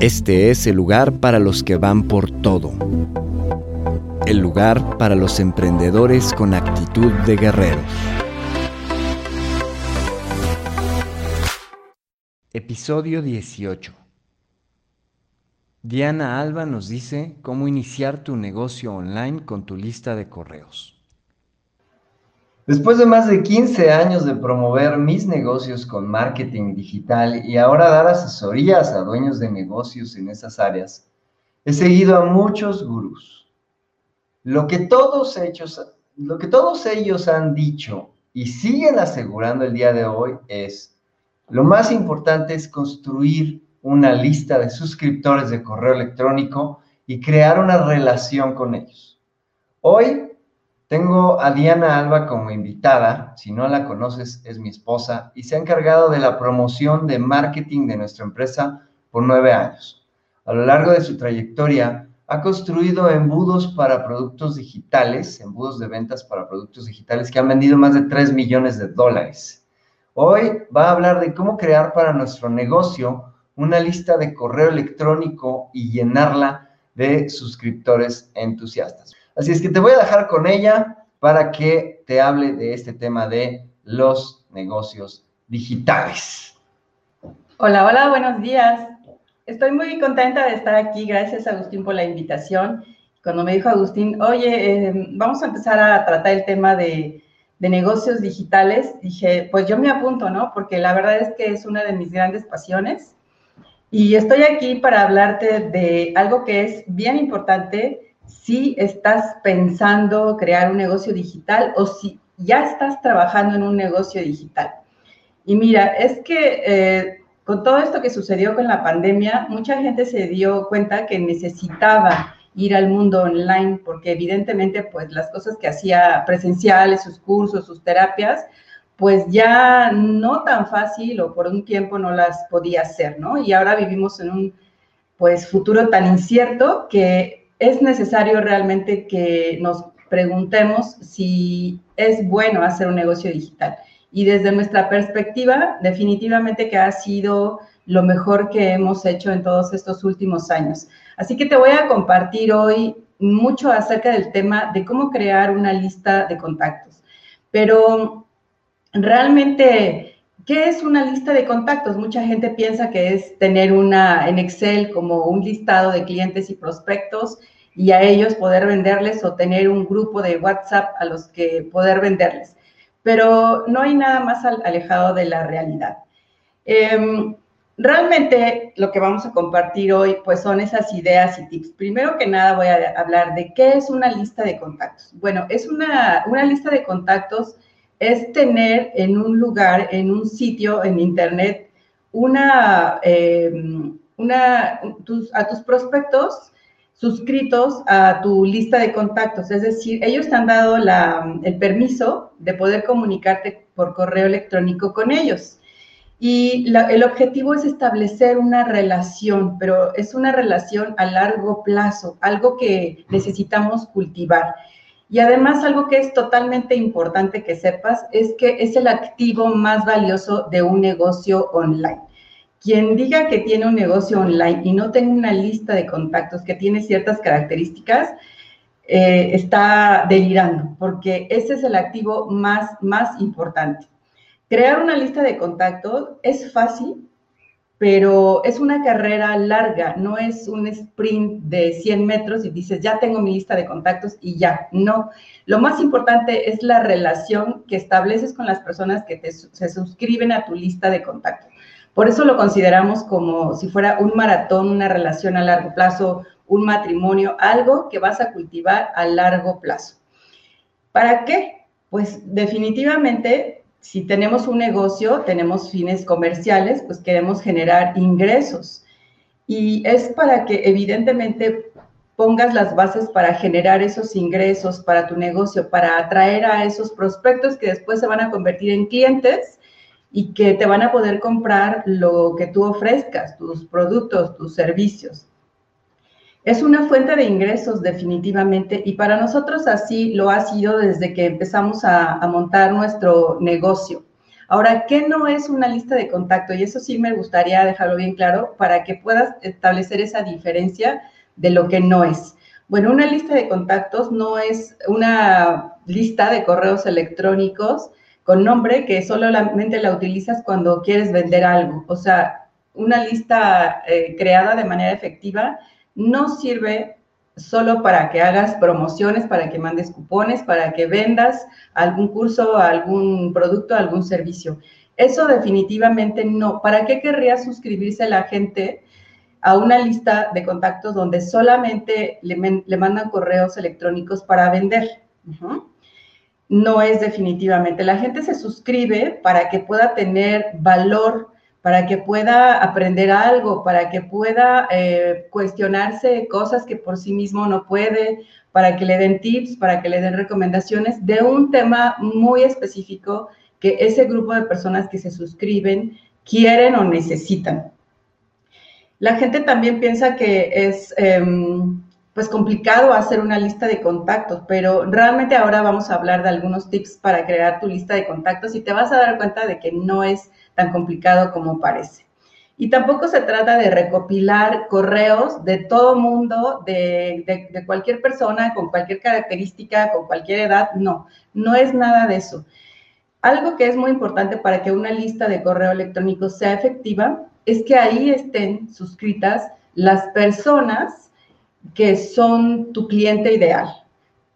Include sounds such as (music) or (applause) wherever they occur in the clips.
Este es el lugar para los que van por todo. El lugar para los emprendedores con actitud de guerreros. Episodio 18. Diana Alba nos dice cómo iniciar tu negocio online con tu lista de correos. Después de más de 15 años de promover mis negocios con marketing digital y ahora dar asesorías a dueños de negocios en esas áreas, he seguido a muchos gurús. Lo que todos lo que todos ellos han dicho y siguen asegurando el día de hoy es, lo más importante es construir una lista de suscriptores de correo electrónico y crear una relación con ellos. Hoy tengo a Diana Alba como invitada, si no la conoces es mi esposa y se ha encargado de la promoción de marketing de nuestra empresa por nueve años. A lo largo de su trayectoria ha construido embudos para productos digitales, embudos de ventas para productos digitales que han vendido más de 3 millones de dólares. Hoy va a hablar de cómo crear para nuestro negocio una lista de correo electrónico y llenarla de suscriptores entusiastas. Así es que te voy a dejar con ella para que te hable de este tema de los negocios digitales. Hola, hola, buenos días. Estoy muy contenta de estar aquí. Gracias, Agustín, por la invitación. Cuando me dijo Agustín, oye, eh, vamos a empezar a tratar el tema de, de negocios digitales, dije, pues yo me apunto, ¿no? Porque la verdad es que es una de mis grandes pasiones. Y estoy aquí para hablarte de algo que es bien importante si estás pensando crear un negocio digital o si ya estás trabajando en un negocio digital. Y mira, es que eh, con todo esto que sucedió con la pandemia, mucha gente se dio cuenta que necesitaba ir al mundo online porque evidentemente pues las cosas que hacía presenciales, sus cursos, sus terapias, pues ya no tan fácil o por un tiempo no las podía hacer, ¿no? Y ahora vivimos en un pues futuro tan incierto que es necesario realmente que nos preguntemos si es bueno hacer un negocio digital. Y desde nuestra perspectiva, definitivamente que ha sido lo mejor que hemos hecho en todos estos últimos años. Así que te voy a compartir hoy mucho acerca del tema de cómo crear una lista de contactos. Pero realmente ¿Qué es una lista de contactos? Mucha gente piensa que es tener una en Excel como un listado de clientes y prospectos y a ellos poder venderles o tener un grupo de WhatsApp a los que poder venderles. Pero no hay nada más alejado de la realidad. Em, realmente lo que vamos a compartir hoy pues son esas ideas y tips. Primero que nada voy a hablar de qué es una lista de contactos. Bueno, es una, una lista de contactos es tener en un lugar, en un sitio, en internet, una, eh, una a tus prospectos suscritos a tu lista de contactos. Es decir, ellos te han dado el permiso de poder comunicarte por correo electrónico con ellos. Y el objetivo es establecer una relación, pero es una relación a largo plazo, algo que necesitamos cultivar. Y además algo que es totalmente importante que sepas es que es el activo más valioso de un negocio online. Quien diga que tiene un negocio online y no tenga una lista de contactos que tiene ciertas características, eh, está delirando, porque ese es el activo más, más importante. Crear una lista de contactos es fácil, pero es una carrera larga, no es un sprint de 100 metros y dices, ya tengo mi lista de contactos y ya, no. Lo más importante es la relación que estableces con las personas que se suscriben a tu lista de contactos. Por eso lo consideramos como si fuera un maratón, una relación a largo plazo, un matrimonio, algo que vas a cultivar a largo plazo. ¿Para qué? Pues definitivamente si tenemos un negocio, tenemos fines comerciales, pues queremos generar ingresos. Y es para que evidentemente pongas las bases para generar esos ingresos para tu negocio, para atraer a esos prospectos que después se van a convertir en clientes y que te van a poder comprar lo que tú ofrezcas, tus productos, tus servicios. Es una fuente de ingresos definitivamente y para nosotros así lo ha sido desde que empezamos a, montar nuestro negocio. Ahora, ¿qué no es una lista de contacto? Y eso sí me gustaría dejarlo bien claro para que puedas establecer esa diferencia de lo que no es. Bueno, una lista de contactos no es una lista de correos electrónicos con nombre que solamente la utilizas cuando quieres vender algo. O sea, una lista eh, creada de manera efectiva no sirve solo para que hagas promociones, para que mandes cupones, para que vendas algún curso, algún producto, algún servicio. Eso definitivamente no. ¿Para qué querría suscribirse la gente a una lista de contactos donde solamente le, mandan correos electrónicos para vender? No es definitivamente. La gente se suscribe para que pueda tener valor para que pueda aprender algo, para que pueda eh, cuestionarse cosas que por sí mismo no puede, para que le den tips, para que le den recomendaciones de un tema muy específico que ese grupo de personas que se suscriben quieren o necesitan. La gente también piensa que es em, pues complicado hacer una lista de contactos, pero realmente ahora vamos a hablar de algunos tips para crear tu lista de contactos y te vas a dar cuenta de que no es tan complicado como parece. Y tampoco se trata de recopilar correos de todo mundo, de, de, cualquier persona, con cualquier característica, con cualquier edad. No, no es nada de eso. Algo que es muy importante para que una lista de correo electrónico sea efectiva es que ahí estén suscritas las personas que son tu cliente ideal,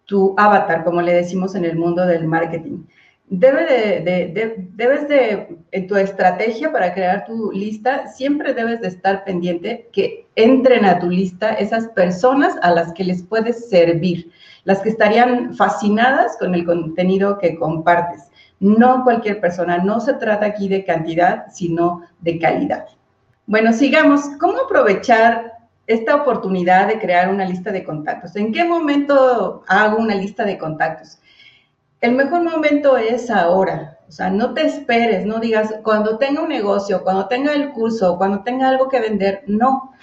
tu avatar, como le decimos en el mundo del marketing debe de, debes de, en tu estrategia para crear tu lista, siempre debes de estar pendiente que entren a tu lista esas personas a las que les puedes servir, las que estarían fascinadas con el contenido que compartes. No cualquier persona, no se trata aquí de cantidad, sino de calidad. Bueno, sigamos. ¿Cómo aprovechar esta oportunidad de crear una lista de contactos? ¿En qué momento hago una lista de contactos? El mejor momento es ahora. O sea, no te esperes, no digas, cuando tenga un negocio, cuando tenga el curso, cuando tenga algo que vender. No.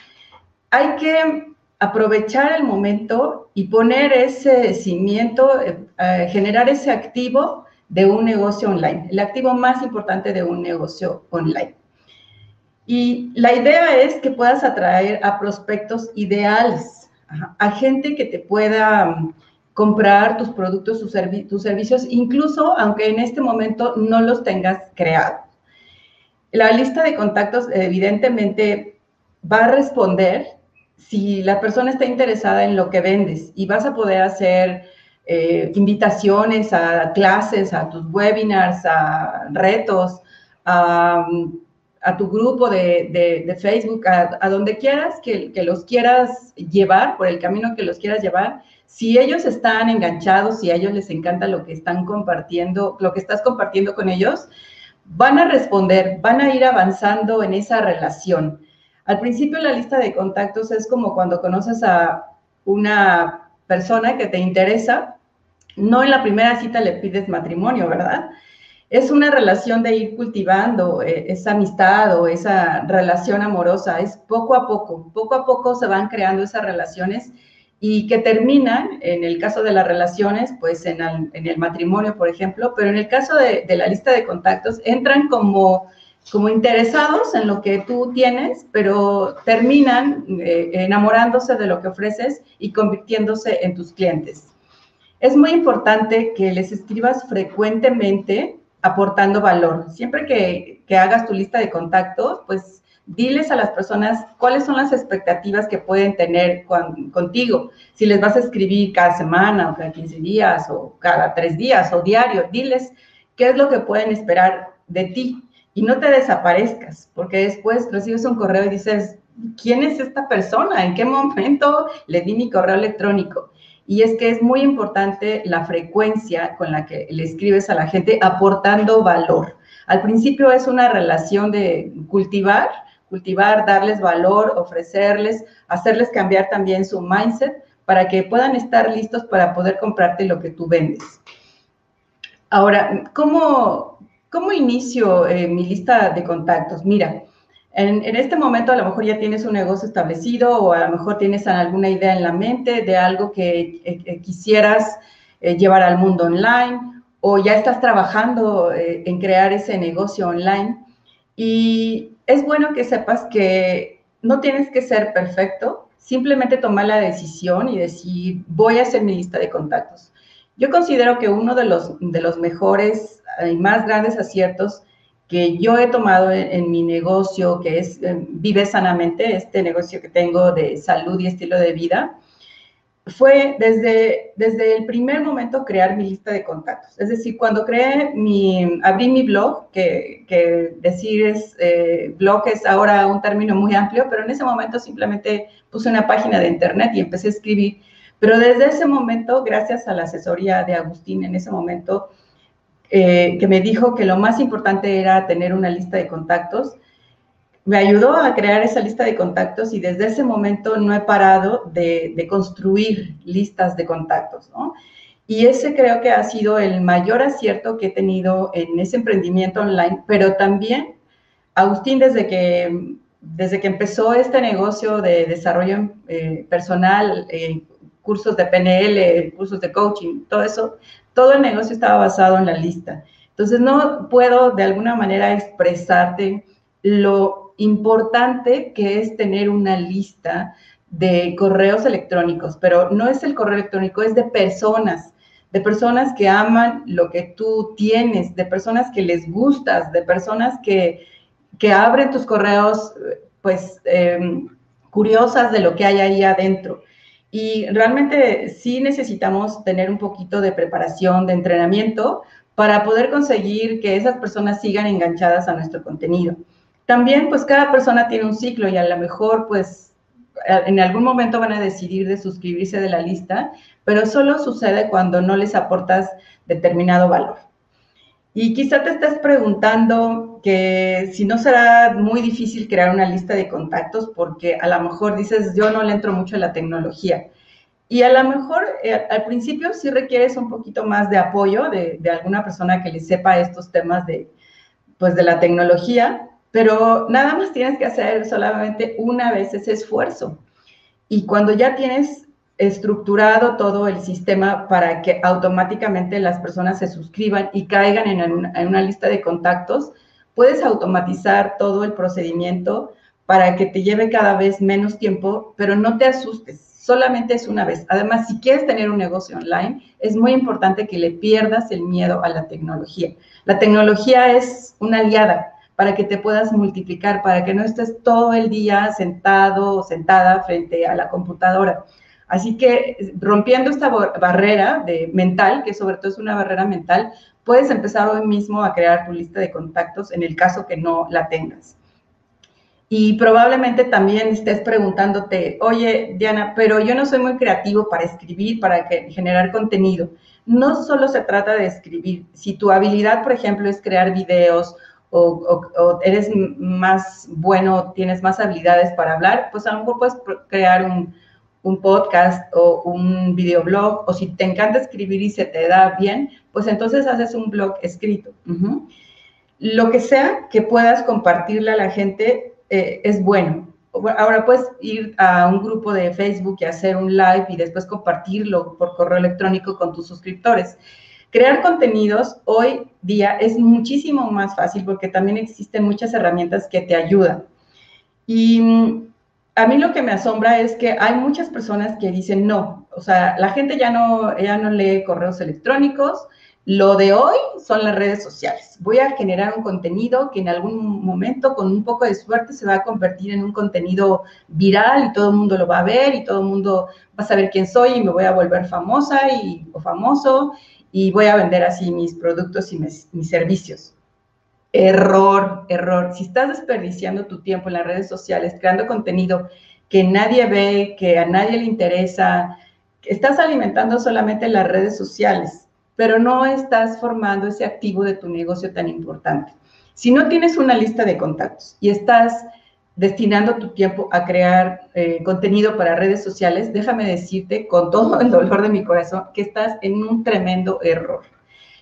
Hay que aprovechar el momento y poner ese cimiento, eh, eh, generar ese activo de un negocio online, el activo más importante de un negocio online. Y la idea es que puedas atraer a prospectos ideales, a gente que te pueda comprar tus productos, tus, servicios, incluso aunque en este momento no los tengas creados. La lista de contactos evidentemente va a responder si la persona está interesada en lo que vendes y vas a poder hacer eh, invitaciones a clases, a tus webinars, a retos, a, tu grupo de, Facebook, a, donde quieras que, los quieras llevar, por el camino que los quieras llevar, si ellos están enganchados, si a ellos les encanta lo que están compartiendo, lo que estás compartiendo con ellos, van a responder, van a ir avanzando en esa relación. Al principio la lista de contactos es como cuando conoces a una persona que te interesa, no en la primera cita le pides matrimonio, ¿verdad? Es una relación de ir cultivando eh, esa amistad o esa relación amorosa, es poco a poco, poco a poco se van creando esas relaciones y que terminan, en el caso de las relaciones, pues en el, matrimonio, por ejemplo, pero en el caso de, la lista de contactos, entran como, como interesados en lo que tú tienes, pero terminan eh, enamorándose de lo que ofreces y convirtiéndose en tus clientes. Es muy importante que les escribas frecuentemente aportando valor. Siempre que, que hagas tu lista de contactos, pues diles a las personas cuáles son las expectativas que pueden tener contigo. Si les vas a escribir cada semana o cada 15 días o cada tres días o diario, diles qué es lo que pueden esperar de ti y no te desaparezcas, porque después recibes un correo y dices, ¿quién es esta persona? ¿En qué momento le di mi correo electrónico? Y es que es muy importante la frecuencia con la que le escribes a la gente aportando valor. Al principio es una relación de cultivar, cultivar, darles valor, ofrecerles, hacerles cambiar también su mindset para que puedan estar listos para poder comprarte lo que tú vendes. Ahora, ¿cómo, cómo inicio eh, mi lista de contactos? Mira, en, este momento a lo mejor ya tienes un negocio establecido o a lo mejor tienes alguna idea en la mente de algo que eh, eh, quisieras llevar al mundo online o ya estás trabajando en crear ese negocio online. Y es bueno que sepas que no tienes que ser perfecto, simplemente tomar la decisión y decir, voy a hacer mi lista de contactos. Yo considero que uno de los, de los mejores y más grandes aciertos que yo he tomado en, mi negocio, que es eh, Vive Sanamente, este negocio que tengo de salud y estilo de vida, fue desde, desde el primer momento crear mi lista de contactos. Es decir, cuando creé mi, abrí mi blog, que, que decir es, eh, blog es ahora un término muy amplio, pero en ese momento simplemente puse una página de internet y empecé a escribir. Pero desde ese momento, gracias a la asesoría de Agustín en ese momento, eh, que me dijo que lo más importante era tener una lista de contactos. Me ayudó a crear esa lista de contactos y desde ese momento no he parado de, de construir listas de contactos, ¿no? Y ese creo que ha sido el mayor acierto que he tenido en ese emprendimiento online, pero también Agustín desde que, desde que empezó este negocio de desarrollo eh, personal, eh, cursos de PNL, cursos de coaching, todo eso, todo el negocio estaba basado en la lista. Entonces, no puedo de alguna manera expresarte lo importante que es tener una lista de correos electrónicos, pero no es el correo electrónico, es de personas, de personas que aman lo que tú tienes, de personas que les gustas, de personas que, que abren tus correos, pues, em, curiosas de lo que hay ahí adentro. Y realmente sí necesitamos tener un poquito de preparación, de entrenamiento para poder conseguir que esas personas sigan enganchadas a nuestro contenido. También, pues cada persona tiene un ciclo y a lo mejor, pues en algún momento van a decidir de suscribirse de la lista, pero solo sucede cuando no les aportas determinado valor. Y quizá te estés preguntando que si no será muy difícil crear una lista de contactos porque a lo mejor dices, yo no le entro mucho a la tecnología. Y a lo mejor eh, al principio sí requieres un poquito más de apoyo de, de, alguna persona que le sepa estos temas de, pues, de la tecnología, pero nada más tienes que hacer solamente una vez ese esfuerzo. Y cuando ya tienes estructurado todo el sistema para que automáticamente las personas se suscriban y caigan en una, lista de contactos, puedes automatizar todo el procedimiento para que te lleve cada vez menos tiempo, pero no te asustes, solamente es una vez. Además, si quieres tener un negocio online, es muy importante que le pierdas el miedo a la tecnología. La tecnología es una aliada para que te puedas multiplicar, para que no estés todo el día sentado o sentada frente a la computadora. Así que rompiendo esta barrera de mental, que sobre todo es una barrera mental, puedes empezar hoy mismo a crear tu lista de contactos en el caso que no la tengas. Y probablemente también estés preguntándote, oye, Diana, pero yo no soy muy creativo para escribir, para generar contenido. No solo se trata de escribir. Si tu habilidad, por ejemplo, es crear videos o, o eres más bueno, tienes más habilidades para hablar, pues a lo mejor puedes crear un, un podcast o un videoblog, o si te encanta escribir y se te da bien, pues entonces haces un blog escrito. Lo que sea que puedas compartirle a la gente eh, es bueno. Ahora puedes ir a un grupo de Facebook y hacer un live y después compartirlo por correo electrónico con tus suscriptores. Crear contenidos hoy día es muchísimo más fácil porque también existen muchas herramientas que te ayudan. Y a mí lo que me asombra es que hay muchas personas que dicen no, o sea, la gente ya no, ya no lee correos electrónicos, Lo de hoy son las redes sociales. Voy a generar un contenido que en algún momento, con un poco de suerte, se va a convertir en un contenido viral y todo el mundo lo va a ver y todo el mundo va a saber quién soy y me voy a volver famosa y, o famoso y voy a vender así mis productos y mis, servicios. Error, error. Si estás desperdiciando tu tiempo en las redes sociales, creando contenido que nadie ve, que a nadie le interesa, estás alimentando solamente las redes sociales pero no estás formando ese activo de tu negocio tan importante. Si no tienes una lista de contactos y estás destinando tu tiempo a crear eh, contenido para redes sociales, déjame decirte con todo el dolor de mi corazón que estás en un tremendo error.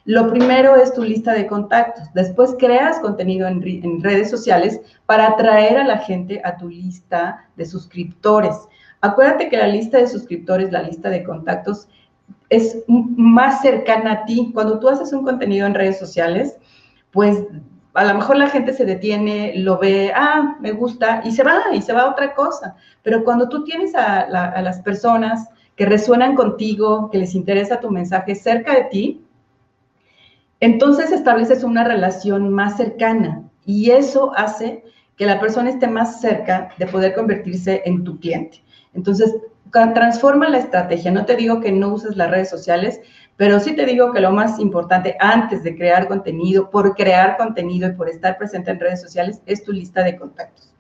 Lo primero es tu lista de contactos. Después creas contenido en, en, redes sociales para atraer a la gente a tu lista de suscriptores. Acuérdate que la lista de suscriptores, la lista de contactos, es más cercana a ti. Cuando tú haces un contenido en redes sociales, pues a lo mejor la gente se detiene, lo ve, ah, me gusta, y se va, y se va a otra cosa. Pero cuando tú tienes a, a las personas que resuenan contigo, que les interesa tu mensaje cerca de ti, entonces estableces una relación más cercana y eso hace que la persona esté más cerca de poder convertirse en tu cliente. Entonces, transforma la estrategia. No te digo que no uses las redes sociales, pero sí te digo que lo más importante antes de crear contenido, por crear contenido y por estar presente en redes sociales, es tu lista de contactos.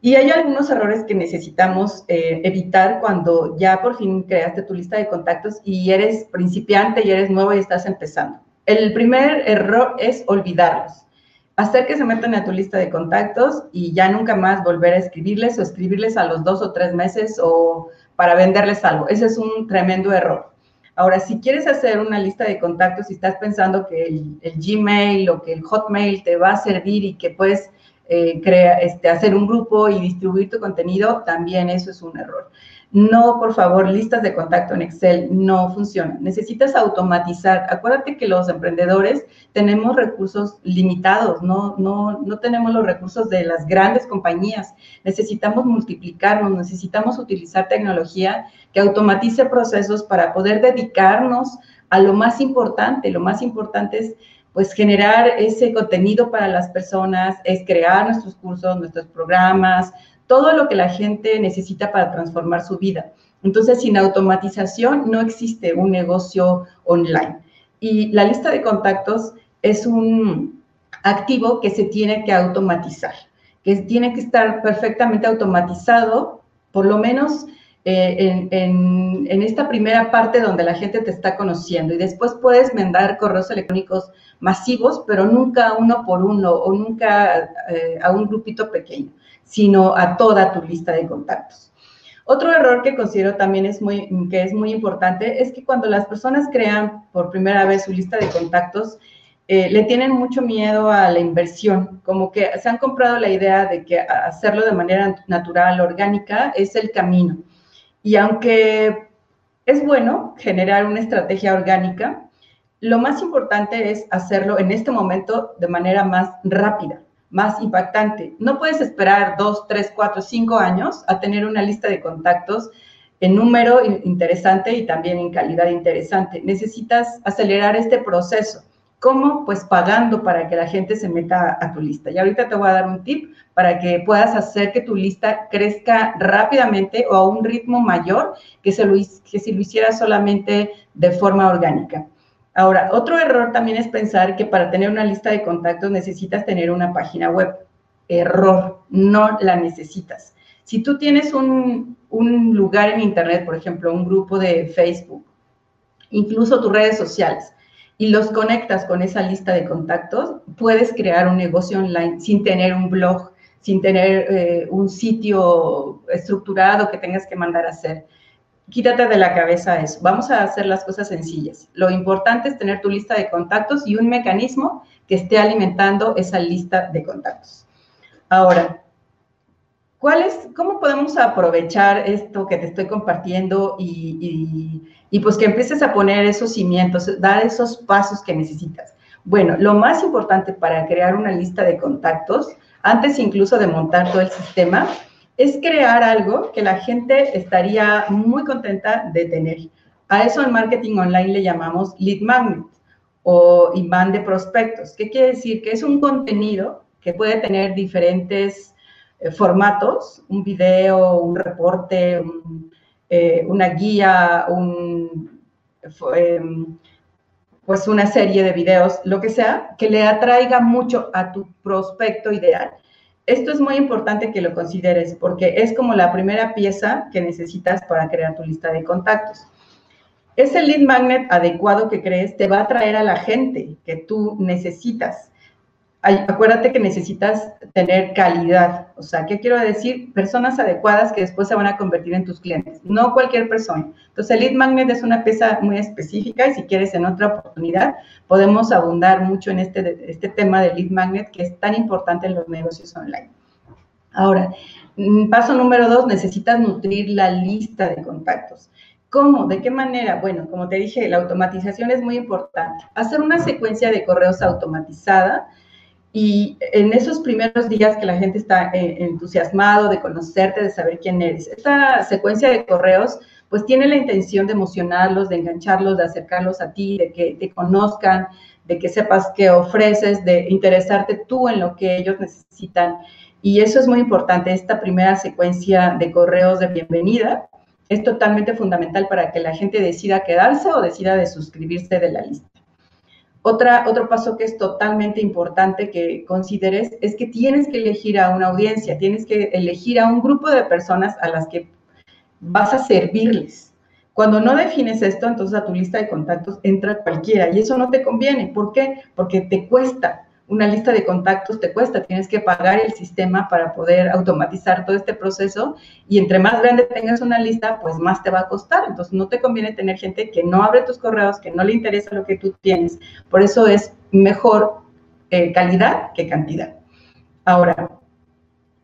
Y hay algunos errores que necesitamos eh, evitar cuando ya por fin creaste tu lista de contactos y eres principiante y eres nuevo y estás empezando. El primer error es olvidarlos hacer que se metan a tu lista de contactos y ya nunca más volver a escribirles o escribirles a los dos o tres meses o para venderles algo. Ese es un tremendo error. Ahora, si quieres hacer una lista de contactos y estás pensando que el, Gmail o que el Hotmail te va a servir y que puedes eh, este, hacer un grupo y distribuir tu contenido, también eso es un error. No, por favor, listas de contacto en Excel no funcionan. Necesitas automatizar. Acuérdate que los emprendedores tenemos recursos limitados, no, no, no tenemos los recursos de las grandes compañías. Necesitamos multiplicarnos, necesitamos utilizar tecnología que automatice procesos para poder dedicarnos a lo más importante. Lo más importante es pues generar ese contenido para las personas, es crear nuestros cursos, nuestros programas, todo lo que la gente necesita para transformar su vida. Entonces, sin automatización no existe un negocio online. Y la lista de contactos es un activo que se tiene que automatizar, que tiene que estar perfectamente automatizado, por lo menos eh, en, esta primera parte donde la gente te está conociendo. Y después puedes mandar correos electrónicos masivos, pero nunca uno por uno o nunca eh, a un grupito pequeño sino a toda tu lista de contactos. Otro error que considero también es muy, que es muy importante es que cuando las personas crean por primera vez su lista de contactos, eh, le tienen mucho miedo a la inversión, como que se han comprado la idea de que hacerlo de manera natural, orgánica, es el camino. Y aunque es bueno generar una estrategia orgánica, lo más importante es hacerlo en este momento de manera más rápida más impactante. No puedes esperar dos, tres, cuatro, cinco años a tener una lista de contactos en número interesante y también en calidad interesante. Necesitas acelerar este proceso. ¿Cómo? Pues pagando para que la gente se meta a tu lista. Y ahorita te voy a dar un tip para que puedas hacer que tu lista crezca rápidamente o a un ritmo mayor que, se lo, que si lo hicieras solamente de forma orgánica. Ahora, otro error también es pensar que para tener una lista de contactos necesitas tener una página web. Error, no la necesitas. Si tú tienes un, lugar en Internet, por ejemplo, un grupo de Facebook, incluso tus redes sociales, y los conectas con esa lista de contactos, puedes crear un negocio online sin tener un blog, sin tener eh, un sitio estructurado que tengas que mandar a hacer quítate de la cabeza eso. Vamos a hacer las cosas sencillas. Lo importante es tener tu lista de contactos y un mecanismo que esté alimentando esa lista de contactos. Ahora, ¿cuál es, ¿cómo podemos aprovechar esto que te estoy compartiendo y, y pues que empieces a poner esos cimientos, dar esos pasos que necesitas? Bueno, lo más importante para crear una lista de contactos, antes incluso de montar todo el sistema, es crear algo que la gente estaría muy contenta de tener. A eso en marketing online le llamamos lead magnet o imán de prospectos. ¿Qué quiere decir? Que es un contenido que puede tener diferentes eh, formatos, un video, un reporte, eh, una guía, em, pues una serie de videos, lo que sea, que le atraiga mucho a tu prospecto ideal. Esto es muy importante que lo consideres porque es como la primera pieza que necesitas para crear tu lista de contactos. Ese lead magnet adecuado que crees te va a traer a la gente que tú necesitas acuérdate que necesitas tener calidad. O sea, ¿qué quiero decir? Personas adecuadas que después se van a convertir en tus clientes, no cualquier persona. Entonces, el lead magnet es una pieza muy específica y si quieres en otra oportunidad podemos abundar mucho en este, este tema del lead magnet que es tan importante en los negocios online. Ahora, mm, paso número dos, necesitas nutrir la lista de contactos. ¿Cómo? ¿De qué manera? Bueno, como te dije, la automatización es muy importante. Hacer una secuencia de correos automatizada y en esos primeros días que la gente está eh, entusiasmado de conocerte, de saber quién eres, esta secuencia de correos pues tiene la intención de emocionarlos, de engancharlos, de acercarlos a ti, de que te conozcan, de que sepas qué ofreces, de interesarte tú en lo que ellos necesitan. Y eso es muy importante, esta primera secuencia de correos de bienvenida es totalmente fundamental para que la gente decida quedarse o decida de suscribirse de la lista. Otra, otro paso que es totalmente importante que consideres es que tienes que elegir a una audiencia, tienes que elegir a un grupo de personas a las que vas a servirles. Cuando no defines esto, entonces a tu lista de contactos entra cualquiera y eso no te conviene. ¿Por qué? Porque te cuesta una lista de contactos te cuesta, tienes que pagar el sistema para poder automatizar todo este proceso y entre más grande tengas una lista, pues más te va a costar. Entonces no te conviene tener gente que no abre tus correos, que no le interesa lo que tú tienes. Por eso es mejor eh, calidad que cantidad. Ahora,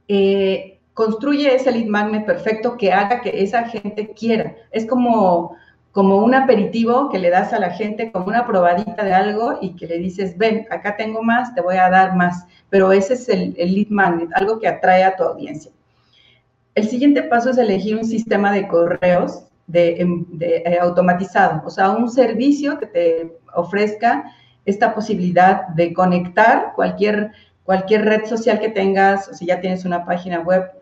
eh, construye ese lead magnet perfecto que haga que esa gente quiera. Es como como un aperitivo que le das a la gente, como una probadita de algo y que le dices, ven, acá tengo más, te voy a dar más. Pero ese es el, lead magnet, algo que atrae a tu audiencia. El siguiente paso es elegir un sistema de correos de, em, eh, automatizado, o sea, un servicio que te ofrezca esta posibilidad de conectar cualquier, cualquier red social que tengas, o si ya tienes una página web,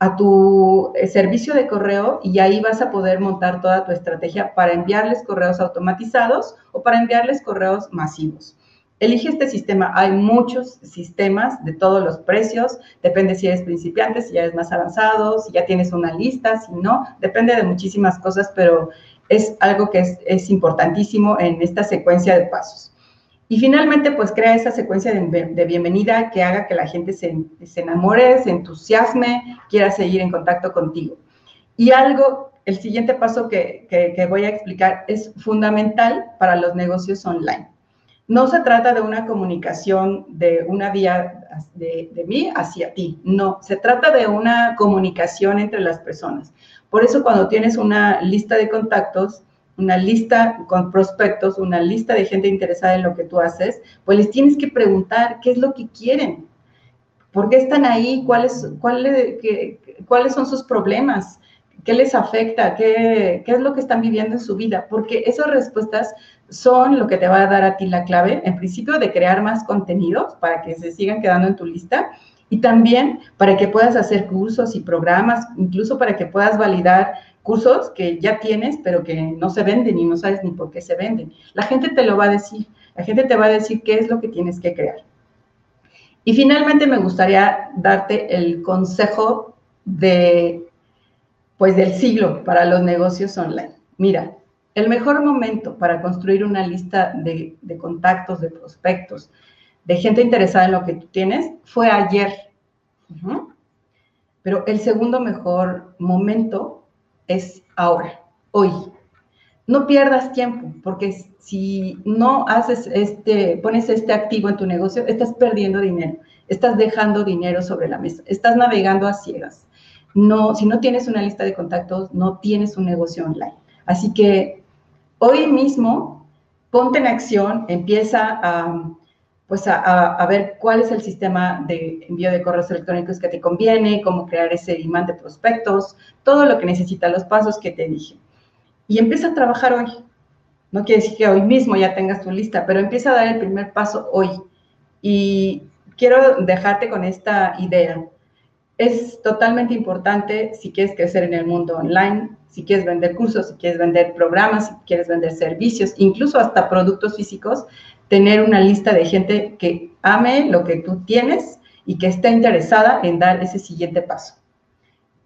a tu eh, servicio de correo y ahí vas a poder montar toda tu estrategia para enviarles correos automatizados o para enviarles correos masivos. Elige este sistema. Hay muchos sistemas de todos los precios. Depende si eres principiante, si ya eres más avanzado, si ya tienes una lista, si no. Depende de muchísimas cosas, pero es algo que es, es importantísimo en esta secuencia de pasos. Y finalmente, pues crea esa secuencia de, bienvenida que haga que la gente se, enamore, se entusiasme, quiera seguir en contacto contigo. Y algo, el siguiente paso que, voy a explicar es fundamental para los negocios online. No se trata de una comunicación de una vía de, de, mí hacia ti, no, se trata de una comunicación entre las personas. Por eso cuando tienes una lista de contactos, una lista con prospectos, una lista de gente interesada en lo que tú haces, pues les tienes que preguntar qué es lo que quieren, por qué están ahí, cuáles, cuáles, cuáles son sus problemas, qué les afecta, ¿Qué, qué es lo que están viviendo en su vida, porque esas respuestas son lo que te va a dar a ti la clave, en principio, de crear más contenidos para que se sigan quedando en tu lista y también para que puedas hacer cursos y programas, incluso para que puedas validar cursos que ya tienes, pero que no se venden y no sabes ni por qué se venden. La gente te lo va a decir, la gente te va a decir qué es lo que tienes que crear. Y finalmente me gustaría darte el consejo de, pues del siglo para los negocios online. Mira, el mejor momento para construir una lista de, contactos, de prospectos, de gente interesada en lo que tú tienes, fue ayer. Pero el segundo mejor momento es ahora, hoy. No pierdas tiempo, porque si no haces este, pones este activo en tu negocio, estás perdiendo dinero, estás dejando dinero sobre la mesa, estás navegando a ciegas. No, si no tienes una lista de contactos, no tienes un negocio online. Así que hoy mismo ponte en acción, empieza a, pues a, ver cuál es el sistema de envío de correos electrónicos que te conviene, cómo crear ese imán de prospectos, todo lo que necesita, los pasos que te dije. Y empieza a trabajar hoy. No quiere decir que hoy mismo ya tengas tu lista, pero empieza a dar el primer paso hoy. Y quiero dejarte con esta idea. Es totalmente importante si quieres crecer en el mundo online, si quieres vender cursos, si quieres vender programas, si quieres vender servicios, incluso hasta productos físicos, tener una lista de gente que ame lo que tú tienes y que esté interesada en dar ese siguiente paso.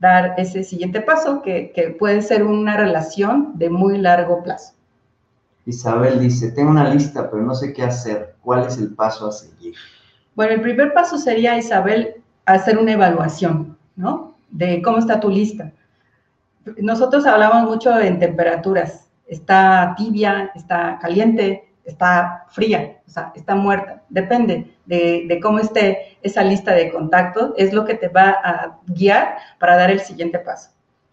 Dar ese siguiente paso que, que puede ser una relación de muy largo plazo. Isabel dice, tengo una lista, pero no sé qué hacer. ¿Cuál es el paso a seguir? Bueno, el primer paso sería, Isabel, hacer una evaluación, ¿no? De cómo está tu lista. Nosotros hablamos mucho en temperaturas. Está tibia, está caliente, está fría, o sea, está muerta. Depende de, cómo esté esa lista de contactos, es lo que te va a guiar para dar el siguiente paso.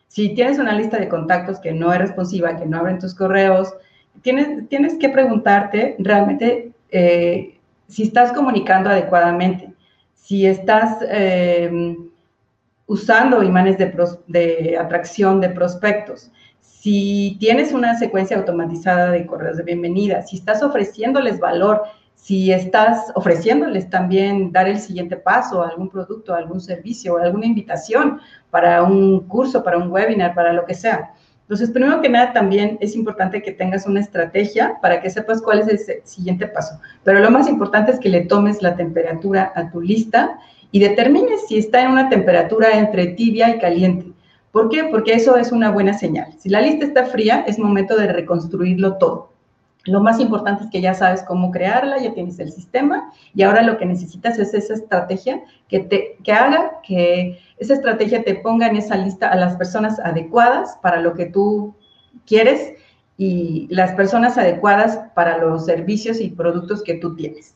Si tienes una lista de contactos que no es responsiva, que no abren tus correos, tienes, tienes que preguntarte realmente eh, si estás comunicando adecuadamente, si estás eh, usando imanes de, de, atracción de prospectos, si tienes una secuencia automatizada de correos de bienvenida, si estás ofreciéndoles valor, si estás ofreciéndoles también dar el siguiente paso a algún producto, a algún servicio, alguna invitación para un curso, para un webinar, para lo que sea. Entonces, primero que nada, también es importante que tengas una estrategia para que sepas cuál es el siguiente paso. Pero lo más importante es que le tomes la temperatura a tu lista y determines si está en una temperatura entre tibia y caliente. ¿Por qué? Porque eso es una buena señal. Si la lista está fría, es momento de reconstruirlo todo. Lo más importante es que ya sabes cómo crearla, ya tienes el sistema y ahora lo que necesitas es esa estrategia que, te, que haga que esa estrategia te ponga en esa lista a las personas adecuadas para lo que tú quieres y las personas adecuadas para los servicios y productos que tú tienes.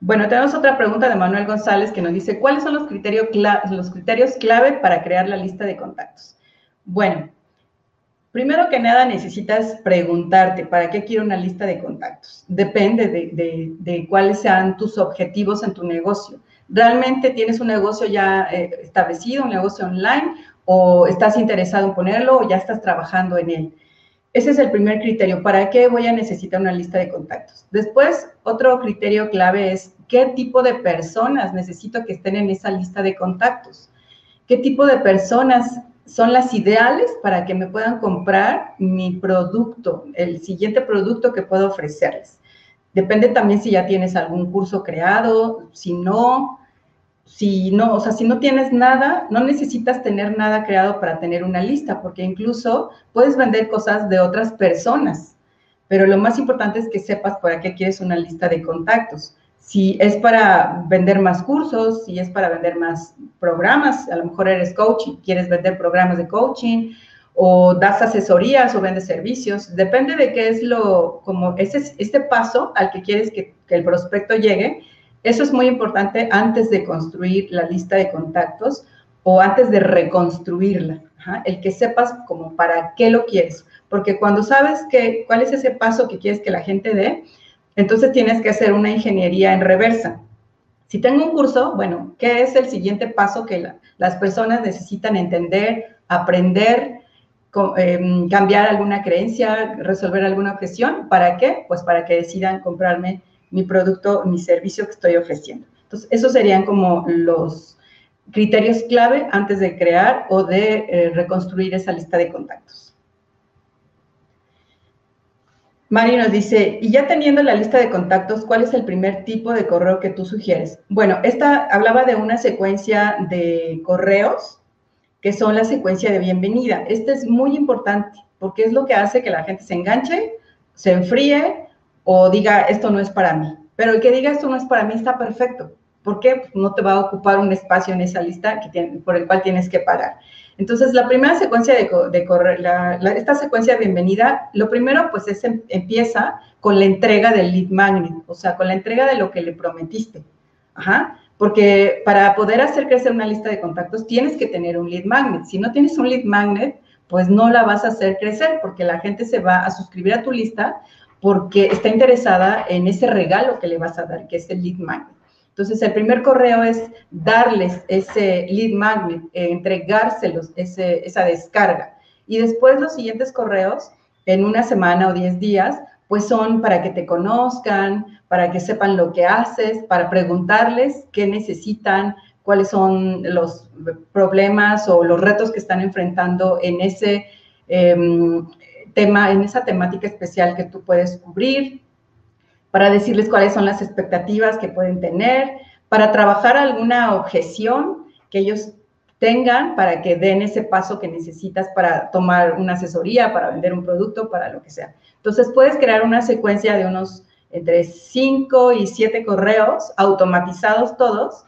Bueno, tenemos otra pregunta de Manuel González que nos dice, ¿cuáles son los criterios, los criterios clave para crear la lista de contactos? Bueno, Primero que nada necesitas preguntarte, ¿para qué quiero una lista de contactos? Depende de, cuáles sean tus objetivos en tu negocio. ¿Realmente tienes un negocio ya eh, establecido, un negocio online, o estás interesado en ponerlo o ya estás trabajando en él? Ese es el primer criterio. ¿Para qué voy a necesitar una lista de contactos? Después, otro criterio clave es qué tipo de personas necesito que estén en esa lista de contactos. ¿Qué tipo de personas son las ideales para que me puedan comprar mi producto, el siguiente producto que puedo ofrecerles. Depende también si ya tienes algún curso creado, si no, si no, o sea, si no tienes nada, no necesitas tener nada creado para tener una lista, porque incluso puedes vender cosas de otras personas. Pero lo más importante es que sepas para qué quieres una lista de contactos si es para vender más cursos, si es para vender más programas, a lo mejor eres coach y quieres vender programas de coaching, o das asesorías o vendes servicios, depende de qué es lo, como ese, este paso al que quieres que, el prospecto llegue, eso es muy importante antes de construir la lista de contactos o antes de reconstruirla, el que sepas como para qué lo quieres, porque cuando sabes que, cuál es ese paso que quieres que la gente dé, entonces tienes que hacer una ingeniería en reversa. Si tengo un curso, bueno, ¿qué es el siguiente paso que las personas necesitan entender, aprender, em, cambiar alguna creencia, resolver alguna objeción? ¿Para qué? Pues para que decidan comprarme mi producto, mi servicio que estoy ofreciendo. Entonces, esos serían como los criterios clave antes de crear o de eh, reconstruir esa lista de contactos. Mari nos dice, y ya teniendo la lista de contactos, ¿cuál es el primer tipo de correo que tú sugieres? Bueno, esta hablaba de una secuencia de correos que son la secuencia de bienvenida. Este es muy importante porque es lo que hace que la gente se enganche, se enfríe o diga, esto no es para mí. Pero el que diga, esto no es para mí, está perfecto. ¿Por qué? Pues no te va a ocupar un espacio en esa lista por el cual tienes que parar. Entonces, la primera secuencia de, de esta secuencia de bienvenida, lo primero pues es, em, empieza con la entrega del lead magnet, o sea, con la entrega de lo que le prometiste. Ajá. Porque para poder hacer crecer una lista de contactos tienes que tener un lead magnet. Si no tienes un lead magnet, pues no la vas a hacer crecer porque la gente se va a suscribir a tu lista porque está interesada en ese regalo que le vas a dar, que es el lead magnet. Entonces, el primer correo es darles ese lead magnet, eh, entregárselos esa descarga. Y después los siguientes correos, en una semana o diez días, pues son para que te conozcan, para que sepan lo que haces, para preguntarles qué necesitan, cuáles son los problemas o los retos que están enfrentando en ese em, tema, en esa temática especial que tú puedes cubrir, para decirles cuáles son las expectativas que pueden tener, para trabajar alguna objeción que ellos tengan para que den ese paso que necesitas para tomar una asesoría, para vender un producto, para lo que sea. Entonces puedes crear una secuencia de unos entre 5 y 7 correos automatizados todos.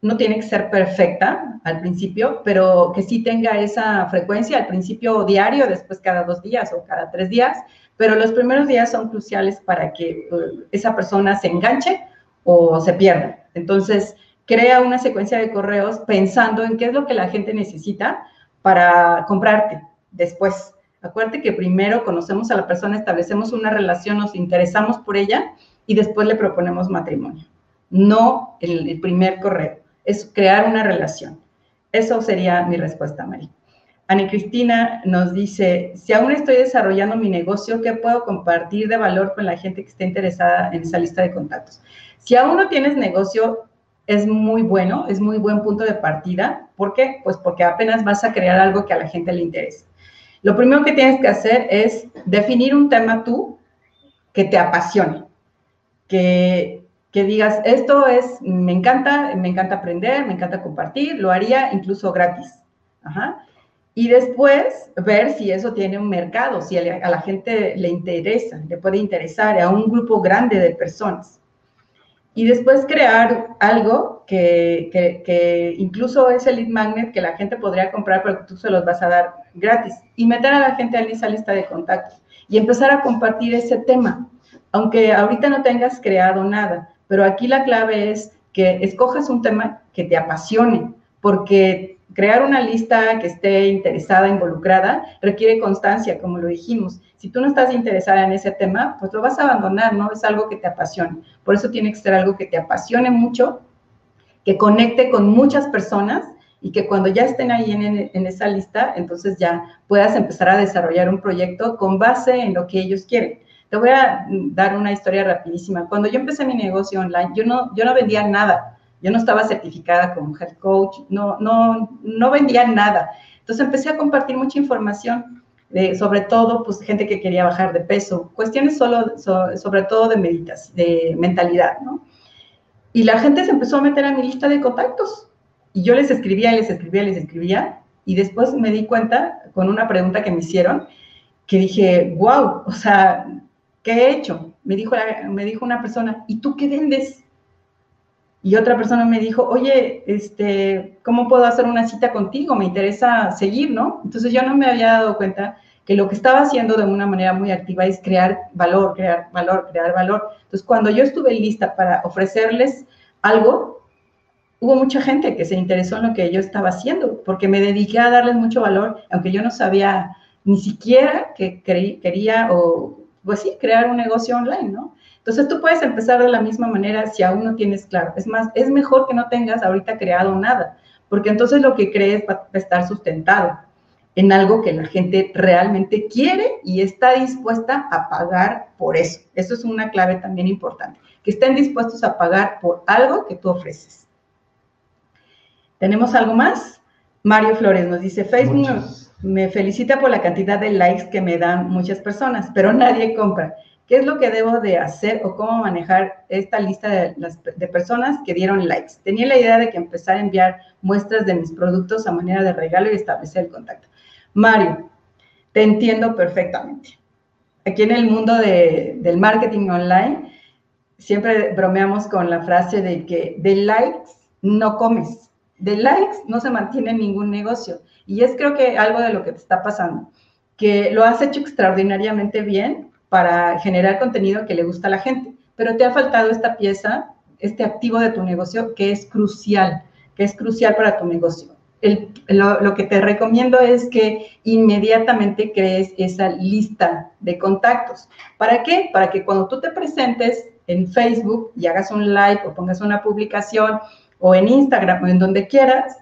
No tiene que ser perfecta al principio, pero que sí tenga esa frecuencia al principio diario, después cada dos días o cada tres días, pero los primeros días son cruciales para que uh, esa persona se enganche o se pierda. Entonces, crea una secuencia de correos pensando en qué es lo que la gente necesita para comprarte después. Acuérdate que primero conocemos a la persona, establecemos una relación, nos interesamos por ella y después le proponemos matrimonio. No el, el primer correo, es crear una relación. Eso sería mi respuesta, María. Ana Cristina nos dice, si aún estoy desarrollando mi negocio, ¿qué puedo compartir de valor con la gente que esté interesada en esa lista de contactos? Si aún no tienes negocio, es muy bueno, es muy buen punto de partida. ¿Por qué? Pues porque apenas vas a crear algo que a la gente le interese. Lo primero que tienes que hacer es definir un tema tú que te apasione, que, que digas, esto es, me encanta, me encanta aprender, me encanta compartir, lo haría incluso gratis. Y después ver si eso tiene un mercado, si a la gente le interesa, le puede interesar a un grupo grande de personas y después crear algo que, que, incluso es el lead magnet que la gente podría comprar, pero tú se los vas a dar gratis. Y meter a la gente en esa lista de contactos y empezar a compartir ese tema. Aunque ahorita no tengas creado nada, pero aquí la clave es que escojas un tema que te apasione, porque crear una lista que esté interesada, involucrada, requiere constancia, como lo dijimos. Si tú no estás interesada en ese tema, pues lo vas a abandonar, ¿no? Es algo que te apasione. Por eso tiene que ser algo que te apasione mucho, que conecte con muchas personas y que cuando ya estén ahí en, esa lista, entonces ya puedas empezar a desarrollar un proyecto con base en lo que ellos quieren. Te voy a dar una historia rapidísima. Cuando yo empecé mi negocio online, yo no, yo no vendía nada yo no estaba certificada como head coach, no, no, no vendía nada. Entonces empecé a compartir mucha información, de, sobre todo, pues, gente que quería bajar de peso, cuestiones solo, sobre todo de, meditas, de mentalidad, ¿no? Y la gente se empezó a meter a mi lista de contactos. Y yo les escribía, les escribía, les escribía. Y después me di cuenta, con una pregunta que me hicieron, que dije, wow, o sea, ¿qué he hecho? Me dijo, me dijo una persona, ¿y tú qué vendes? Y otra persona me dijo, oye, este, ¿cómo puedo hacer una cita contigo? Me interesa seguir, ¿no? Entonces yo no me había dado cuenta que lo que estaba haciendo de una manera muy activa es crear valor, crear valor, crear valor. Entonces cuando yo estuve lista para ofrecerles algo, hubo mucha gente que se interesó en lo que yo estaba haciendo, porque me dediqué a darles mucho valor, aunque yo no sabía ni siquiera que quería o, pues sí, crear un negocio online, ¿no? Entonces tú puedes empezar de la misma manera si aún no tienes claro. Es más, es mejor que no tengas ahorita creado nada, porque entonces lo que crees va a estar sustentado en algo que la gente realmente quiere y está dispuesta a pagar por eso. Eso es una clave también importante, que estén dispuestos a pagar por algo que tú ofreces. ¿Tenemos algo más? Mario Flores nos dice, Facebook me felicita por la cantidad de likes que me dan muchas personas, pero nadie compra. ¿Qué es lo que debo de hacer o cómo manejar esta lista de, personas que dieron likes? Tenía la idea de que empezar a enviar muestras de mis productos a manera de regalo y establecer el contacto. Mario, te entiendo perfectamente. Aquí en el mundo de, del marketing online, siempre bromeamos con la frase de que de likes no comes, de likes no se mantiene ningún negocio. Y es creo que algo de lo que te está pasando, que lo has hecho extraordinariamente bien, para generar contenido que le gusta a la gente. Pero te ha faltado esta pieza, este activo de tu negocio que es crucial, que es crucial para tu negocio. lo, que te recomiendo es que inmediatamente crees esa lista de contactos. ¿Para qué? Para que cuando tú te presentes en Facebook y hagas un like o pongas una publicación o en Instagram o en donde quieras,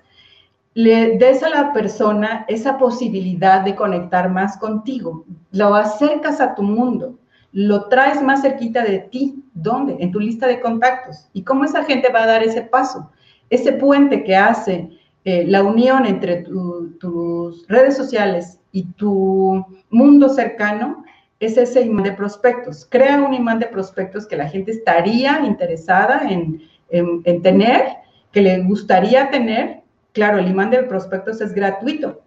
le des a la persona esa posibilidad de conectar más contigo, lo acercas a tu mundo, lo traes más cerquita de ti. ¿Dónde? En tu lista de contactos. ¿Y cómo esa gente va a dar ese paso? Ese puente que hace eh, la unión entre tus redes sociales y tu mundo cercano es ese imán de prospectos. Crea un imán de prospectos que la gente estaría interesada en, en tener, que le gustaría tener. Claro, el imán de prospectos es gratuito.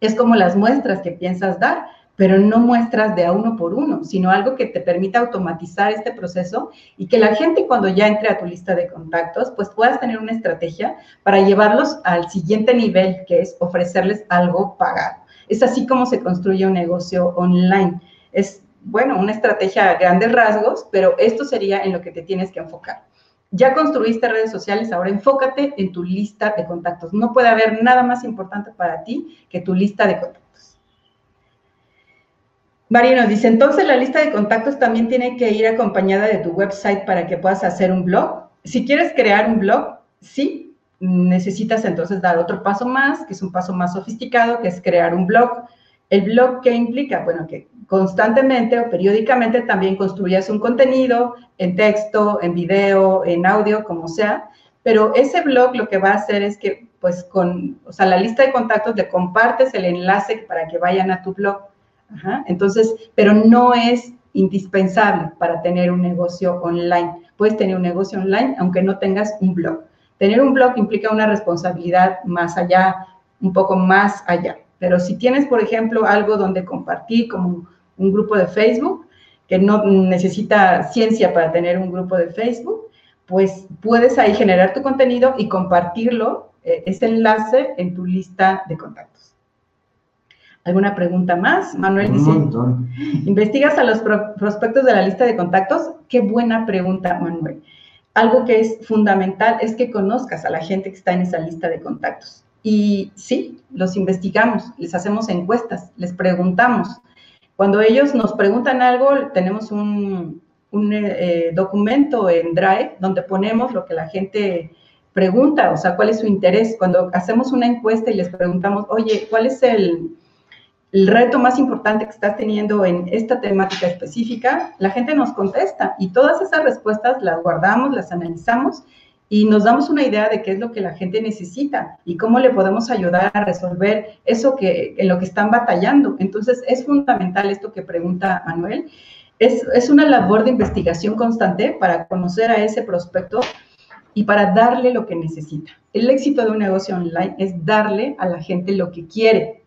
Es como las muestras que piensas dar pero no muestras de a uno por uno, sino algo que te permita automatizar este proceso y que la gente cuando ya entre a tu lista de contactos, pues puedas tener una estrategia para llevarlos al siguiente nivel, que es ofrecerles algo pagado. Es así como se construye un negocio online. Es, bueno, una estrategia a grandes rasgos, pero esto sería en lo que te tienes que enfocar. Ya construiste redes sociales, ahora enfócate en tu lista de contactos. No puede haber nada más importante para ti que tu lista de contactos. María nos dice, entonces la lista de contactos también tiene que ir acompañada de tu website para que puedas hacer un blog. Si quieres crear un blog, sí, necesitas entonces dar otro paso más, que es un paso más sofisticado, que es crear un blog. ¿El blog qué implica? Bueno, que constantemente o periódicamente también construyas un contenido en texto, en video, en audio, como sea, pero ese blog lo que va a hacer es que, pues, con, o sea, la lista de contactos le compartes el enlace para que vayan a tu blog entonces, pero no es indispensable para tener un negocio online. Puedes tener un negocio online aunque no tengas un blog. Tener un blog implica una responsabilidad más allá, un poco más allá. Pero si tienes, por ejemplo, algo donde compartir como un grupo de Facebook, que no necesita ciencia para tener un grupo de Facebook, pues puedes ahí generar tu contenido y compartirlo, eh, este enlace en tu lista de contactos. ¿Alguna pregunta más? Manuel dice, ¿investigas a los prospectos de la lista de contactos? Qué buena pregunta, Manuel. Algo que es fundamental es que conozcas a la gente que está en esa lista de contactos. Y sí, los investigamos, les hacemos encuestas, les preguntamos. Cuando ellos nos preguntan algo, tenemos un, eh, documento en Drive donde ponemos lo que la gente pregunta, o sea, cuál es su interés. Cuando hacemos una encuesta y les preguntamos, oye, ¿cuál es el, el reto más importante que estás teniendo en esta temática específica, la gente nos contesta y todas esas respuestas las guardamos, las analizamos y nos damos una idea de qué es lo que la gente necesita y cómo le podemos ayudar a resolver eso que en lo que están batallando. Entonces, es fundamental esto que pregunta Manuel. Es, es una labor de investigación constante para conocer a ese prospecto y para darle lo que necesita. El éxito de un negocio online es darle a la gente lo que quiere,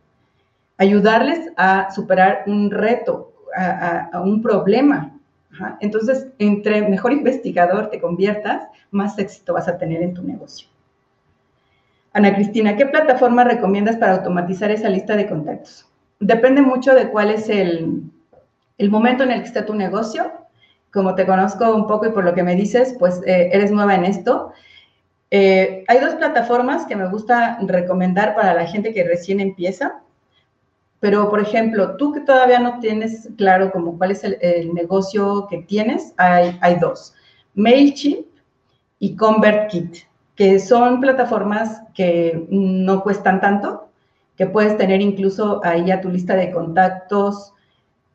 ayudarles a superar un reto, a, un problema. Entonces, entre mejor investigador te conviertas, más éxito vas a tener en tu negocio. Ana Cristina, ¿qué plataforma recomiendas para automatizar esa lista de contactos? Depende mucho de cuál es el, momento en el que está tu negocio. Como te conozco un poco y por lo que me dices, pues eh, eres nueva en esto. Eh, hay dos plataformas que me gusta recomendar para la gente que recién empieza. Pero, por ejemplo, tú que todavía no tienes claro como cuál es el, negocio que tienes, hay, hay, dos, MailChimp y ConvertKit, que son plataformas que no cuestan tanto, que puedes tener incluso ahí a tu lista de contactos,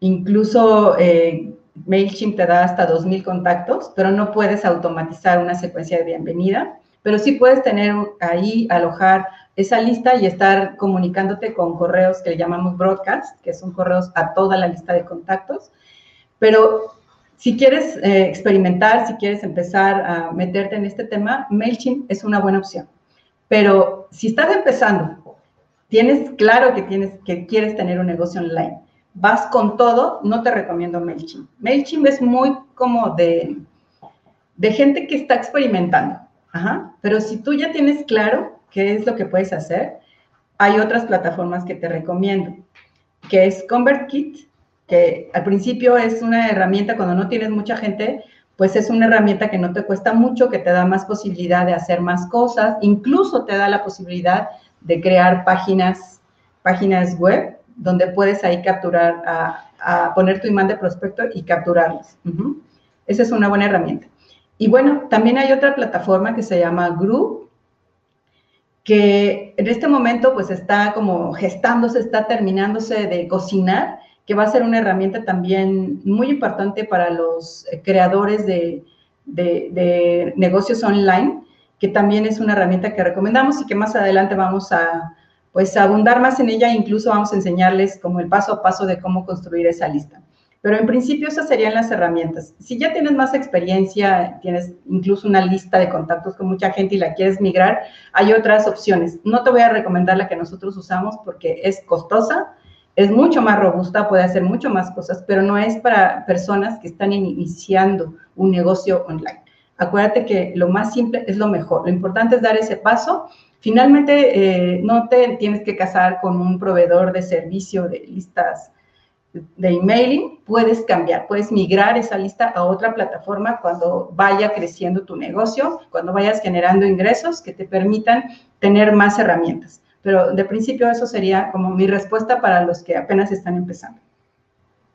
incluso eh, MailChimp te da hasta 2.000 contactos, pero no puedes automatizar una secuencia de bienvenida, pero sí puedes tener ahí, alojar esa lista y estar comunicándote con correos que le llamamos broadcast, que son correos a toda la lista de contactos. Pero si quieres eh, experimentar, si quieres empezar a meterte en este tema, MailChimp es una buena opción. Pero si estás empezando, tienes claro que, tienes, que quieres tener un negocio online, vas con todo, no te recomiendo MailChimp. MailChimp es muy como de, de gente que está experimentando. Ajá. Pero si tú ya tienes claro ¿Qué es lo que puedes hacer? Hay otras plataformas que te recomiendo, que es ConvertKit, que al principio es una herramienta cuando no tienes mucha gente, pues es una herramienta que no te cuesta mucho, que te da más posibilidad de hacer más cosas, incluso te da la posibilidad de crear páginas, páginas web donde puedes ahí capturar, a, poner tu imán de prospecto y capturarlas. Esa es una buena herramienta. Y bueno, también hay otra plataforma que se llama Group, que en este momento pues está como gestándose, está terminándose de cocinar, que va a ser una herramienta también muy importante para los eh, creadores de, negocios online, que también es una herramienta que recomendamos y que más adelante vamos a, pues, abundar más en ella, incluso vamos a enseñarles como el paso a paso de cómo construir esa lista. Pero en principio esas serían las herramientas. Si ya tienes más experiencia, tienes incluso una lista de contactos con mucha gente y la quieres migrar, hay otras opciones. No te voy a recomendar la que nosotros usamos porque es costosa, es mucho más robusta, puede hacer mucho más cosas, pero no es para personas que están iniciando un negocio online. Acuérdate que lo más simple es lo mejor. Lo importante es dar ese paso. Finalmente, eh, no te tienes que casar con un proveedor de servicio de listas de emailing, puedes cambiar, puedes migrar esa lista a otra plataforma cuando vaya creciendo tu negocio, cuando vayas generando ingresos que te permitan tener más herramientas. Pero de principio eso sería como mi respuesta para los que apenas están empezando.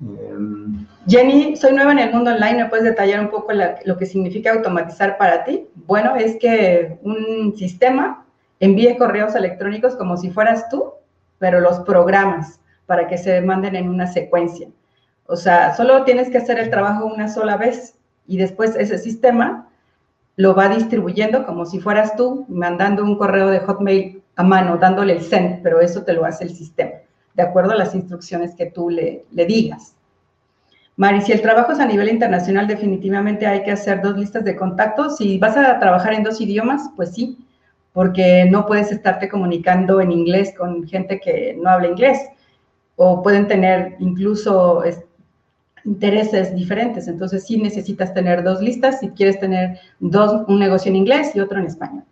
Em, Jenny, soy nueva en el mundo online, ¿me puedes detallar un poco lo que significa automatizar para ti? Bueno, es que un sistema envíe correos electrónicos como si fueras tú, pero los programas para que se manden en una secuencia. O sea, solo tienes que hacer el trabajo una sola vez y después ese sistema lo va distribuyendo como si fueras tú mandando un correo de Hotmail a mano, dándole el send, pero eso te lo hace el sistema, de acuerdo a las instrucciones que tú le, le digas. Mari, si el trabajo es a nivel internacional, definitivamente hay que hacer dos listas de contactos. Si vas a trabajar en dos idiomas, pues sí, porque no puedes estarte comunicando en inglés con gente que no habla inglés o pueden tener incluso intereses diferentes. Entonces, sí necesitas tener dos listas si quieres tener dos, un negocio en inglés y otro en español.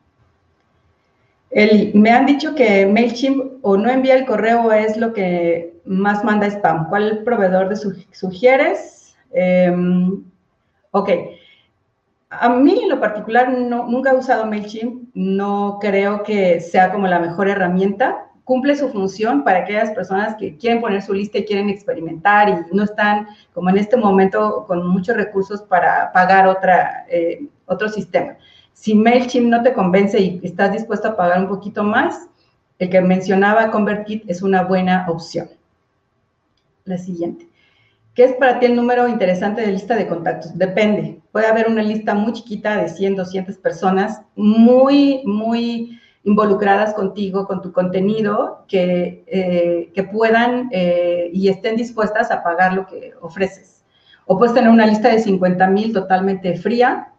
me han dicho que MailChimp o no envía el correo es lo que más manda spam. ¿Cuál proveedor de sugieres? Em, ok. A mí en lo particular nunca he usado MailChimp. No creo que sea como la mejor herramienta cumple su función para aquellas personas que quieren poner su lista y quieren experimentar y no están como en este momento con muchos recursos para pagar otra, eh, otro sistema. Si MailChimp no te convence y estás dispuesto a pagar un poquito más, el que mencionaba ConvertKit es una buena opción. La siguiente. ¿Qué es para ti el número interesante de lista de contactos? Depende. Puede haber una lista muy chiquita de 100, 200 personas, muy, muy involucradas contigo, con tu contenido, que, eh, que puedan eh, y estén dispuestas a pagar lo que ofreces. O puedes tener una lista de 50 mil totalmente fría.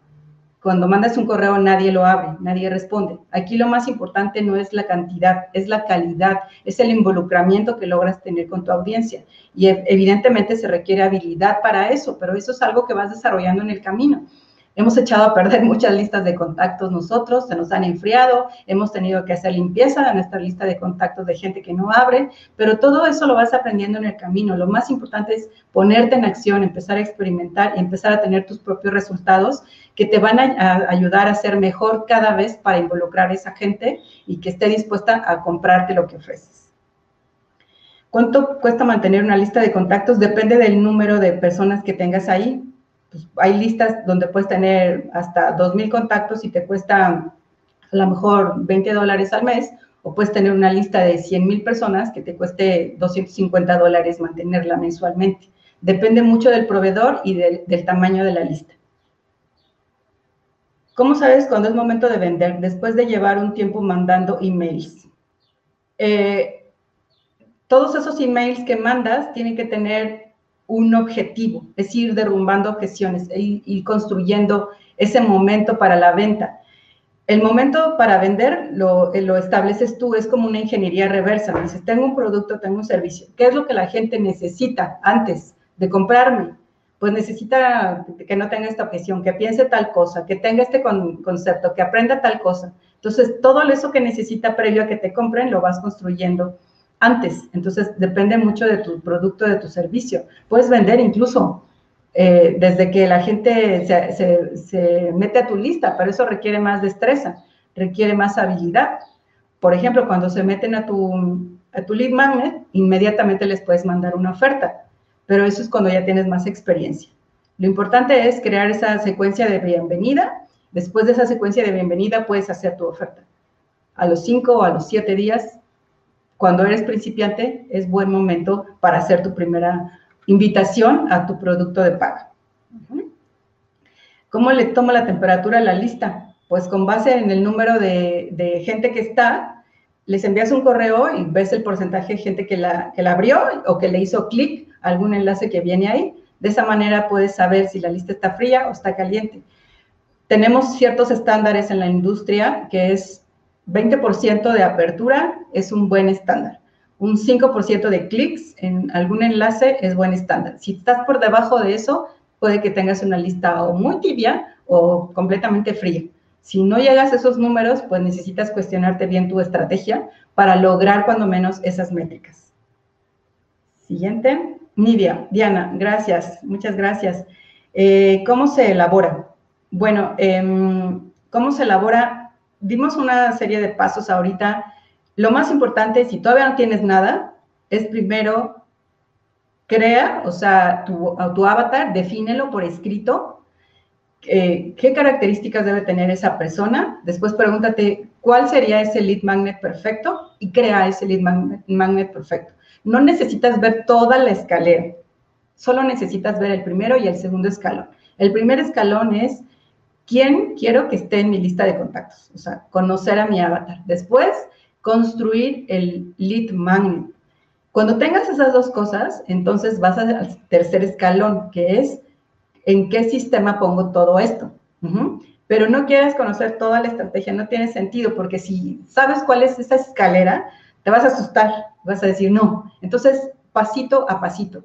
Cuando mandas un correo nadie lo abre, nadie responde. Aquí lo más importante no es la cantidad, es la calidad, es el involucramiento que logras tener con tu audiencia. Y evidentemente se requiere habilidad para eso, pero eso es algo que vas desarrollando en el camino. Hemos echado a perder (laughs) muchas listas de contactos nosotros, se nos han enfriado, hemos tenido que hacer limpieza de nuestra lista de contactos de gente que no abre, pero todo eso lo vas aprendiendo en el camino. Lo más importante es ponerte en acción, empezar a experimentar y empezar a tener tus propios resultados que te van a, ayudar a ser mejor cada vez para involucrar a esa gente y que esté dispuesta a comprarte lo que ofreces. ¿Cuánto cuesta mantener una lista de contactos? Depende del número de personas que tengas ahí. Pues, hay listas donde puedes tener hasta 2.000 contactos y te cuesta a lo mejor 20 dólares al mes, o puedes tener una lista de 100.000 personas que te cueste 250 dólares mantenerla mensualmente. Depende mucho del proveedor y del, tamaño de la lista. ¿Cómo sabes cuándo es momento de vender? Después de llevar un tiempo mandando emails. Eh, todos esos emails que mandas tienen que tener un objetivo, es ir derrumbando objeciones e ir, construyendo ese momento para la venta. El momento para vender lo, lo, estableces tú, es como una ingeniería reversa. Dices, tengo un producto, tengo un servicio. ¿Qué es lo que la gente necesita antes de comprarme? Pues necesita que no tenga esta objeción, que piense tal cosa, que tenga este concepto, que aprenda tal cosa. Entonces, todo eso que necesita previo a que te compren, lo vas construyendo antes. Entonces, depende mucho de tu producto, de tu servicio. Puedes vender incluso eh, desde que la gente se, mete a tu lista, pero eso requiere más destreza, requiere más habilidad. Por ejemplo, cuando se meten a tu, a tu lead magnet, inmediatamente les puedes mandar una oferta, pero eso es cuando ya tienes más experiencia. Lo importante es crear esa secuencia de bienvenida. Después de esa secuencia de bienvenida puedes hacer tu oferta. A los cinco o a los siete días cuando eres principiante es buen momento para hacer tu primera invitación a tu producto de paga. ¿Cómo le tomo la temperatura a la lista? Pues con base en el número de, gente que está, les envías un correo y ves el porcentaje de gente que la, que la abrió o que le hizo clic algún enlace que viene ahí. De esa manera puedes saber si la lista está fría o está caliente. Tenemos ciertos estándares en la industria que es 20% de apertura es un buen estándar. Un 5% de clics en algún enlace es buen estándar. Si estás por debajo de eso, puede que tengas una lista o muy tibia o completamente fría. Si no llegas a esos números, pues necesitas cuestionarte bien tu estrategia para lograr cuando menos esas métricas. Siguiente. Nidia, Diana, gracias, muchas gracias. Eh, ¿Cómo se elabora? Bueno, em, ¿cómo se elabora? Dimos una serie de pasos ahorita. Lo más importante, si todavía no tienes nada, es primero crea, o sea, tu, avatar, defínelo por escrito, eh, qué características debe tener esa persona, después pregúntate cuál sería ese lead magnet perfecto y crea ese lead magnet, perfecto. No necesitas ver toda la escalera, solo necesitas ver el primero y el segundo escalón. El primer escalón es quién quiero que esté en mi lista de contactos, o sea, conocer a mi avatar. Después, construir el lead magnet. Cuando tengas esas dos cosas, entonces vas al tercer escalón, que es en qué sistema pongo todo esto. Pero no quieres conocer toda la estrategia, no tiene sentido, porque si sabes cuál es esa escalera, te vas a asustar, vas a decir no. Entonces, pasito a pasito.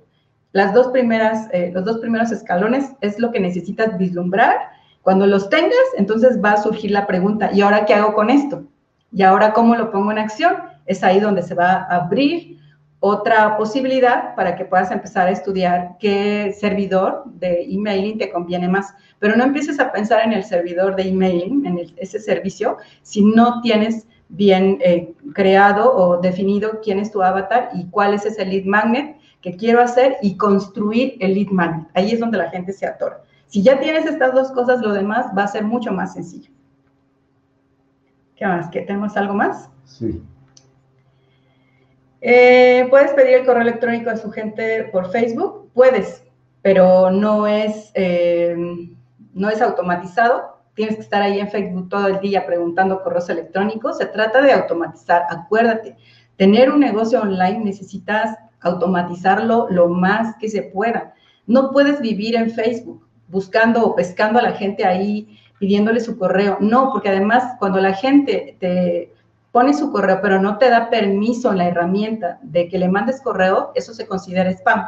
Las dos primeras, eh, los dos primeros escalones es lo que necesitas vislumbrar. Cuando los tengas, entonces va a surgir la pregunta, ¿y ahora qué hago con esto? ¿Y ahora cómo lo pongo en acción? Es ahí donde se va a abrir otra posibilidad para que puedas empezar a estudiar qué servidor de emailing te conviene más. Pero no empieces a pensar en el servidor de emailing, en ese servicio, si no tienes bien eh, creado o definido quién es tu avatar y cuál es ese lead magnet que quiero hacer y construir el lead magnet. Ahí es donde la gente se atora. Si ya tienes estas dos cosas, lo demás va a ser mucho más sencillo. ¿Qué más? ¿Que tenemos algo más? Sí. Eh, ¿Puedes pedir el correo electrónico a su gente por Facebook? Puedes, pero no es, eh, no es automatizado. Tienes que estar ahí en Facebook todo el día preguntando correos electrónicos. Se trata de automatizar. Acuérdate, tener un negocio online necesitas automatizarlo lo más que se pueda. No puedes vivir en Facebook buscando o pescando a la gente ahí, pidiéndole su correo. No, porque además cuando la gente te pone su correo, pero no te da permiso en la herramienta de que le mandes correo, eso se considera spam.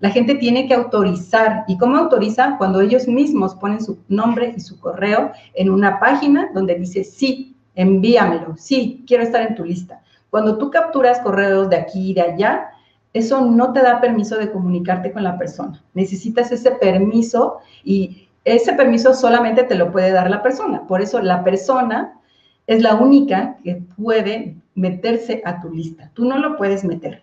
La gente tiene que autorizar. ¿Y cómo autoriza? Cuando ellos mismos ponen su nombre y su correo en una página donde dice, sí, envíamelo, sí, quiero estar en tu lista. Cuando tú capturas correos de aquí y de allá, eso no te da permiso de comunicarte con la persona. Necesitas ese permiso y ese permiso solamente te lo puede dar la persona. Por eso la persona es la única que puede meterse a tu lista. Tú no lo puedes meter.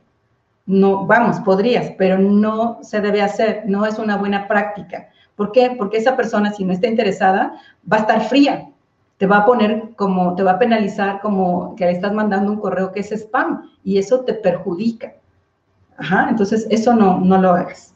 No, vamos, podrías, pero no se debe hacer, no es una buena práctica. ¿Por qué? Porque esa persona, si no está interesada, va a estar fría. Te va a poner como, te va a penalizar como que le estás mandando un correo que es spam y eso te perjudica. Ajá, entonces eso no, no lo hagas.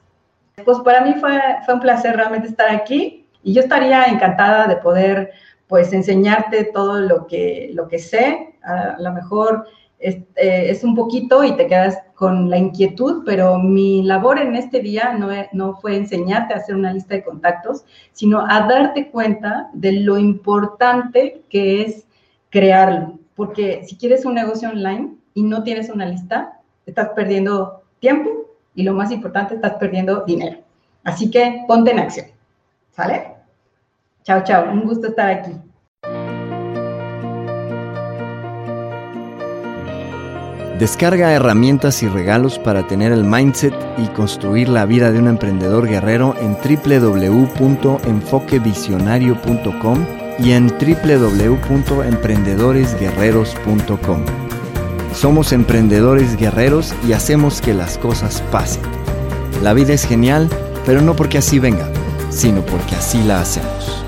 Pues para mí fue, fue un placer realmente estar aquí y yo estaría encantada de poder pues enseñarte todo lo que, lo que sé. A lo mejor es, eh, es, un poquito y te quedas con la inquietud, pero mi labor en este día no, no fue enseñarte a hacer una lista de contactos, sino a darte cuenta de lo importante que es crearlo. Porque si quieres un negocio online y no tienes una lista, estás perdiendo tiempo y lo más importante, estás perdiendo dinero. Así que ponte en acción. ¿Sale? Chao, chao. Un gusto estar aquí. Descarga herramientas y regalos para tener el mindset y construir la vida de un emprendedor guerrero en www.enfoquevisionario.com y en www.emprendedoresguerreros.com. Somos emprendedores guerreros y hacemos que las cosas pasen. La vida es genial, pero no porque así venga, sino porque así la hacemos.